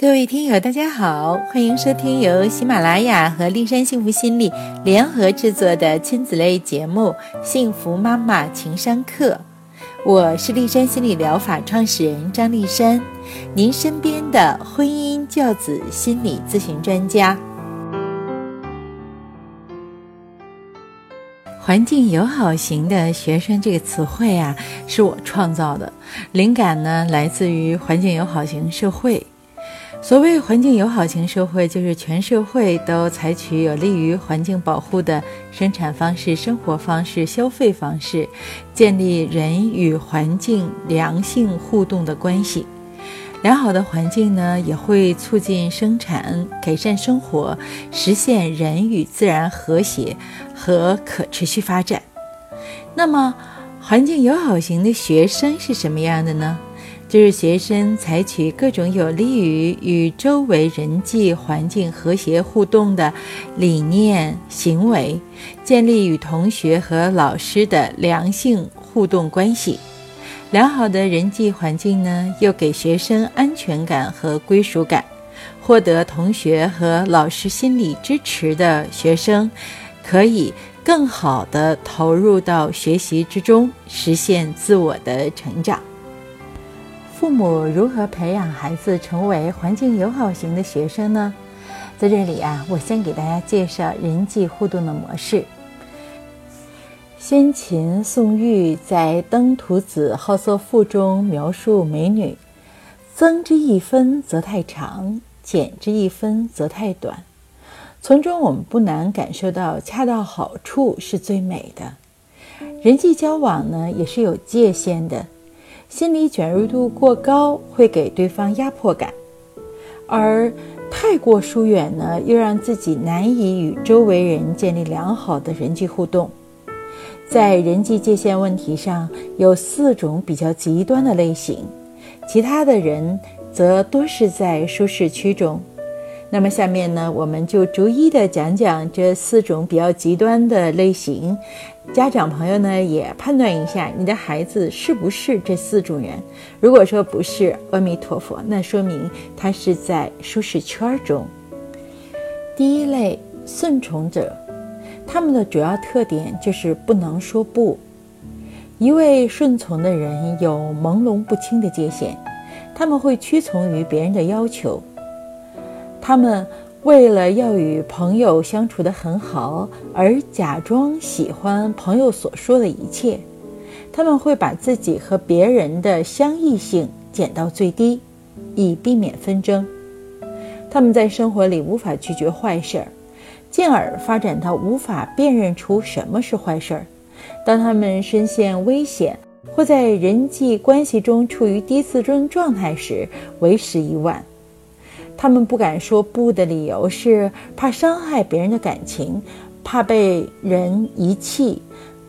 各位听友，大家好，欢迎收听由喜马拉雅和丽山幸福心理联合制作的亲子类节目《幸福妈妈情商课》。我是丽山心理疗法创始人张丽山，您身边的婚姻教子心理咨询专家。环境友好型的学生这个词汇啊，是我创造的，灵感呢来自于环境友好型社会。所谓环境友好型社会，就是全社会都采取有利于环境保护的生产方式、生活方式、消费方式，建立人与环境良性互动的关系。良好的环境呢，也会促进生产、改善生活，实现人与自然和谐和可持续发展。那么，环境友好型的学生是什么样的呢？就是学生采取各种有利于与周围人际环境和谐互动的理念、行为，建立与同学和老师的良性互动关系。良好的人际环境呢，又给学生安全感和归属感。获得同学和老师心理支持的学生，可以更好地投入到学习之中，实现自我的成长。父母如何培养孩子成为环境友好型的学生呢？在这里啊，我先给大家介绍人际互动的模式。先秦宋玉在《登徒子好色赋》中描述美女：“增之一分则太长，减之一分则太短。”从中我们不难感受到，恰到好处是最美的。人际交往呢，也是有界限的。心理卷入度过高会给对方压迫感，而太过疏远呢，又让自己难以与周围人建立良好的人际互动。在人际界限问题上，有四种比较极端的类型，其他的人则多是在舒适区中。那么下面呢，我们就逐一的讲讲这四种比较极端的类型。家长朋友呢，也判断一下你的孩子是不是这四种人。如果说不是，阿弥陀佛，那说明他是在舒适圈中。第一类顺从者，他们的主要特点就是不能说不。一位顺从的人有朦胧不清的界限，他们会屈从于别人的要求。他们为了要与朋友相处得很好，而假装喜欢朋友所说的一切。他们会把自己和别人的相异性减到最低，以避免纷争。他们在生活里无法拒绝坏事儿，进而发展到无法辨认出什么是坏事儿。当他们深陷危险或在人际关系中处于低自尊状态时，为时已晚。他们不敢说不的理由是怕伤害别人的感情，怕被人遗弃，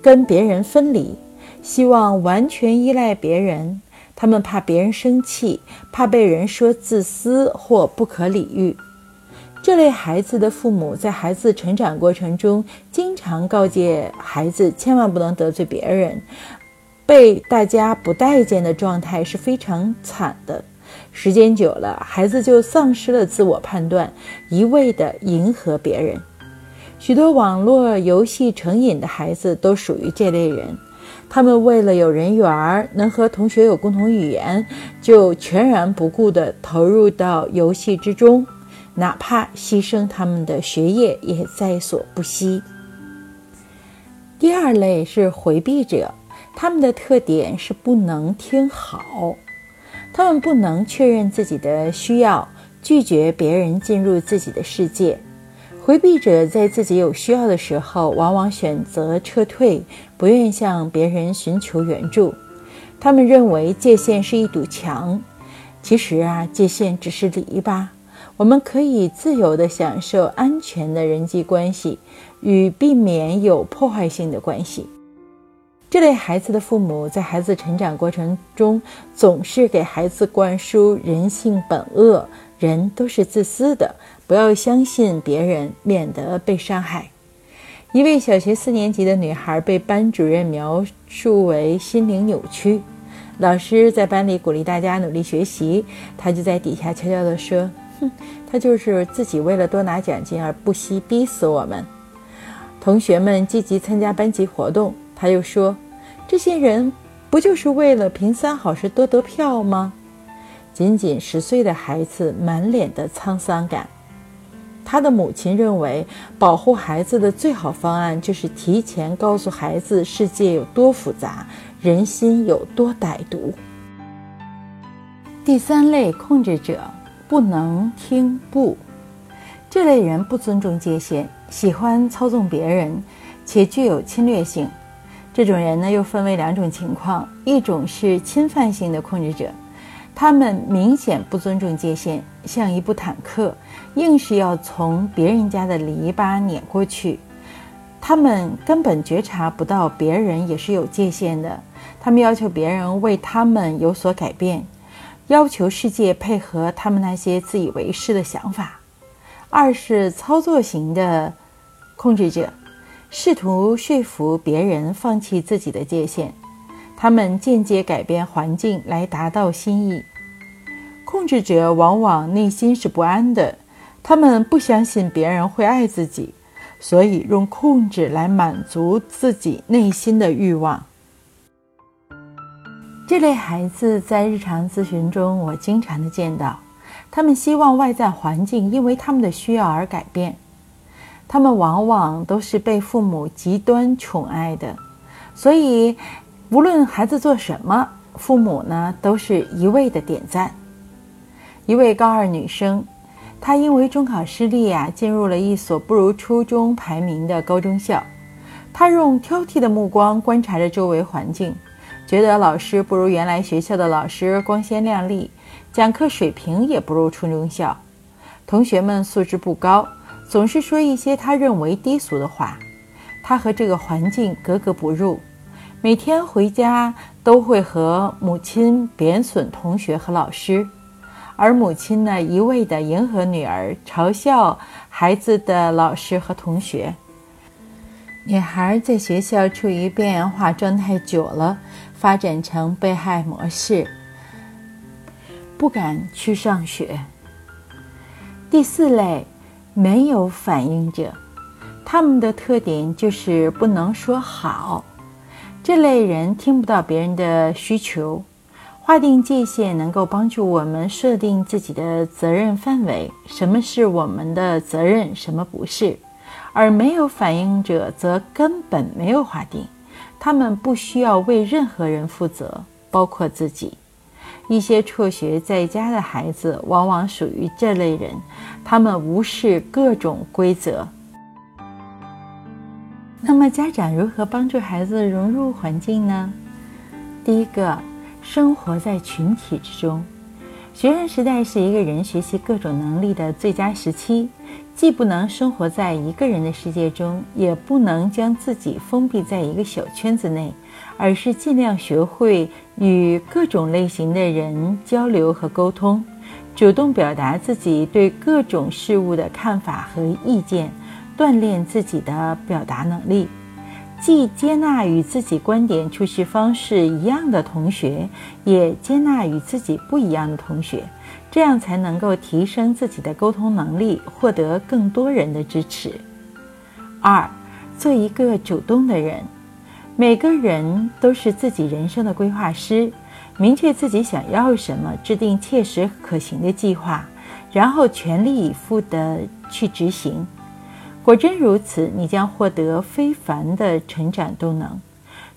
跟别人分离，希望完全依赖别人。他们怕别人生气，怕被人说自私或不可理喻。这类孩子的父母在孩子成长过程中，经常告诫孩子千万不能得罪别人，被大家不待见的状态是非常惨的。时间久了，孩子就丧失了自我判断，一味地迎合别人。许多网络游戏成瘾的孩子都属于这类人，他们为了有人缘，能和同学有共同语言，就全然不顾地投入到游戏之中，哪怕牺牲他们的学业也在所不惜。第二类是回避者，他们的特点是不能听好。他们不能确认自己的需要，拒绝别人进入自己的世界。回避者在自己有需要的时候，往往选择撤退，不愿向别人寻求援助。他们认为界限是一堵墙，其实啊，界限只是篱笆。我们可以自由地享受安全的人际关系，与避免有破坏性的关系。这类孩子的父母在孩子成长过程中，总是给孩子灌输人性本恶，人都是自私的，不要相信别人，免得被伤害。一位小学四年级的女孩被班主任描述为心灵扭曲，老师在班里鼓励大家努力学习，她就在底下悄悄地说：“哼，她就是自己为了多拿奖金而不惜逼死我们。同学们积极参加班级活动，她又说，这些人不就是为了评三好时多得票吗？仅仅十岁的孩子满脸的沧桑感。他的母亲认为，保护孩子的最好方案就是提前告诉孩子世界有多复杂，人心有多歹毒。第三类控制者不能听不，这类人不尊重界限，喜欢操纵别人，且具有侵略性。这种人呢，又分为两种情况：一种是侵犯性的控制者。他们明显不尊重界限，像一部坦克，硬是要从别人家的篱笆碾过去。他们根本觉察不到别人也是有界限的。他们要求别人为他们有所改变，要求世界配合他们那些自以为是的想法。二是操作型的控制者，试图说服别人放弃自己的界限。他们间接改变环境来达到心意。控制者往往内心是不安的，他们不相信别人会爱自己，所以用控制来满足自己内心的欲望。这类孩子在日常咨询中，我经常的见到，他们希望外在环境因为他们的需要而改变。他们往往都是被父母极端宠爱的，所以无论孩子做什么，父母呢都是一味的点赞。一位高二女生，她因为中考失利啊，进入了一所不如初中排名的高中校。她用挑剔的目光观察着周围环境，觉得老师不如原来学校的老师光鲜亮丽，讲课水平也不如初中校，同学们素质不高，总是说一些他认为低俗的话。他和这个环境格格不入，每天回家都会和母亲贬损同学和老师。而母亲呢，一味地迎合女儿，嘲笑孩子的老师和同学。女孩在学校处于边缘化状态久了，发展成被害模式，不敢去上学。第四类，没有反应者，他们的特点就是不能说好。这类人听不到别人的需求。划定界限能够帮助我们设定自己的责任范围，什么是我们的责任，什么不是。而没有反应者则根本没有划定，他们不需要为任何人负责，包括自己。一些辍学在家的孩子往往属于这类人，他们无视各种规则。那么，家长如何帮助孩子融入环境呢？第一个。生活在群体之中，学生时代是一个人学习各种能力的最佳时期。既不能生活在一个人的世界中，也不能将自己封闭在一个小圈子内，而是尽量学会与各种类型的人交流和沟通，主动表达自己对各种事物的看法和意见，锻炼自己的表达能力。既接纳与自己观点处事方式一样的同学，也接纳与自己不一样的同学，这样才能够提升自己的沟通能力，获得更多人的支持。二，做一个主动的人。每个人都是自己人生的规划师，明确自己想要什么，制定切实可行的计划，然后全力以赴地去执行。果真如此，你将获得非凡的成长动能。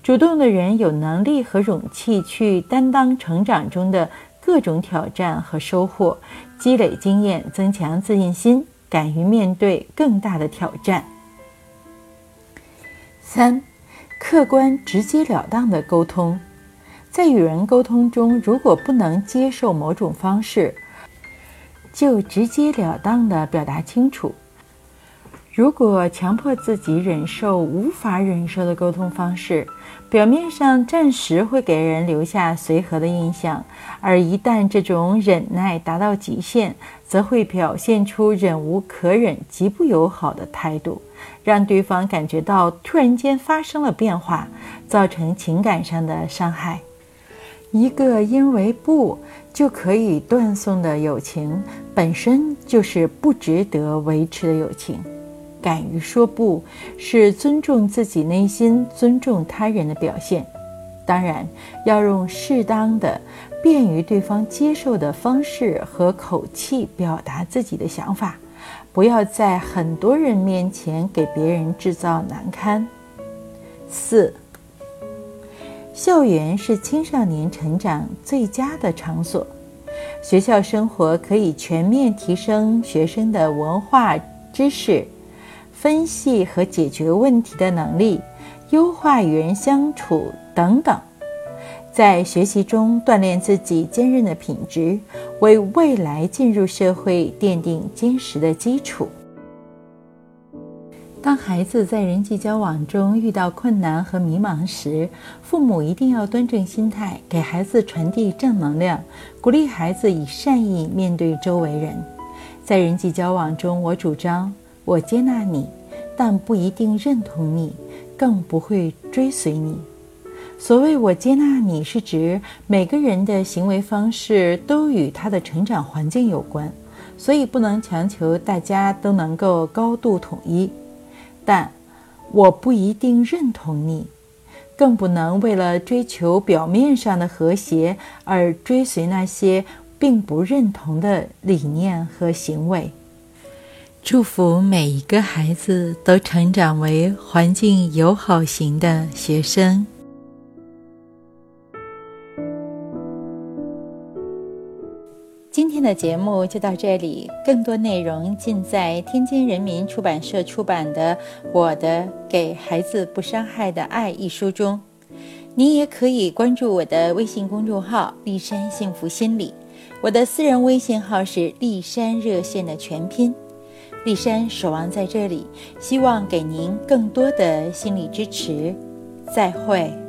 主动的人有能力和勇气去担当成长中的各种挑战和收获，积累经验，增强自信心，敢于面对更大的挑战。三，客观直截了当的沟通，在与人沟通中，如果不能接受某种方式，就直截了当的表达清楚。如果强迫自己忍受无法忍受的沟通方式，表面上暂时会给人留下随和的印象，而一旦这种忍耐达到极限，则会表现出忍无可忍、极不友好的态度，让对方感觉到突然间发生了变化，造成情感上的伤害。一个因为不就可以断送的友情，本身就是不值得维持的友情。敢于说不，是尊重自己内心、尊重他人的表现。当然，要用适当的、便于对方接受的方式和口气表达自己的想法，不要在很多人面前给别人制造难堪。四。校园是青少年成长最佳的场所，学校生活可以全面提升学生的文化知识、分析和解决问题的能力，优化与人相处等等，在学习中锻炼自己坚韧的品质，为未来进入社会奠定坚实的基础。当孩子在人际交往中遇到困难和迷茫时，父母一定要端正心态，给孩子传递正能量，鼓励孩子以善意面对周围人。在人际交往中，我主张我接纳你，但不一定认同你，更不会追随你。所谓我接纳你，是指每个人的行为方式都与他的成长环境有关，所以不能强求大家都能够高度统一。但我不一定认同你，更不能为了追求表面上的和谐而追随那些并不认同的理念和行为。祝福每一个孩子都成长为环境友好型的学生。今天的节目就到这里，更多内容尽在天津人民出版社出版的《我的给孩子不伤害的爱》一书中。您也可以关注我的微信公众号“丽山幸福心理”，我的私人微信号是“丽山热线”的全拼。丽山守望在这里，希望给您更多的心理支持。再会。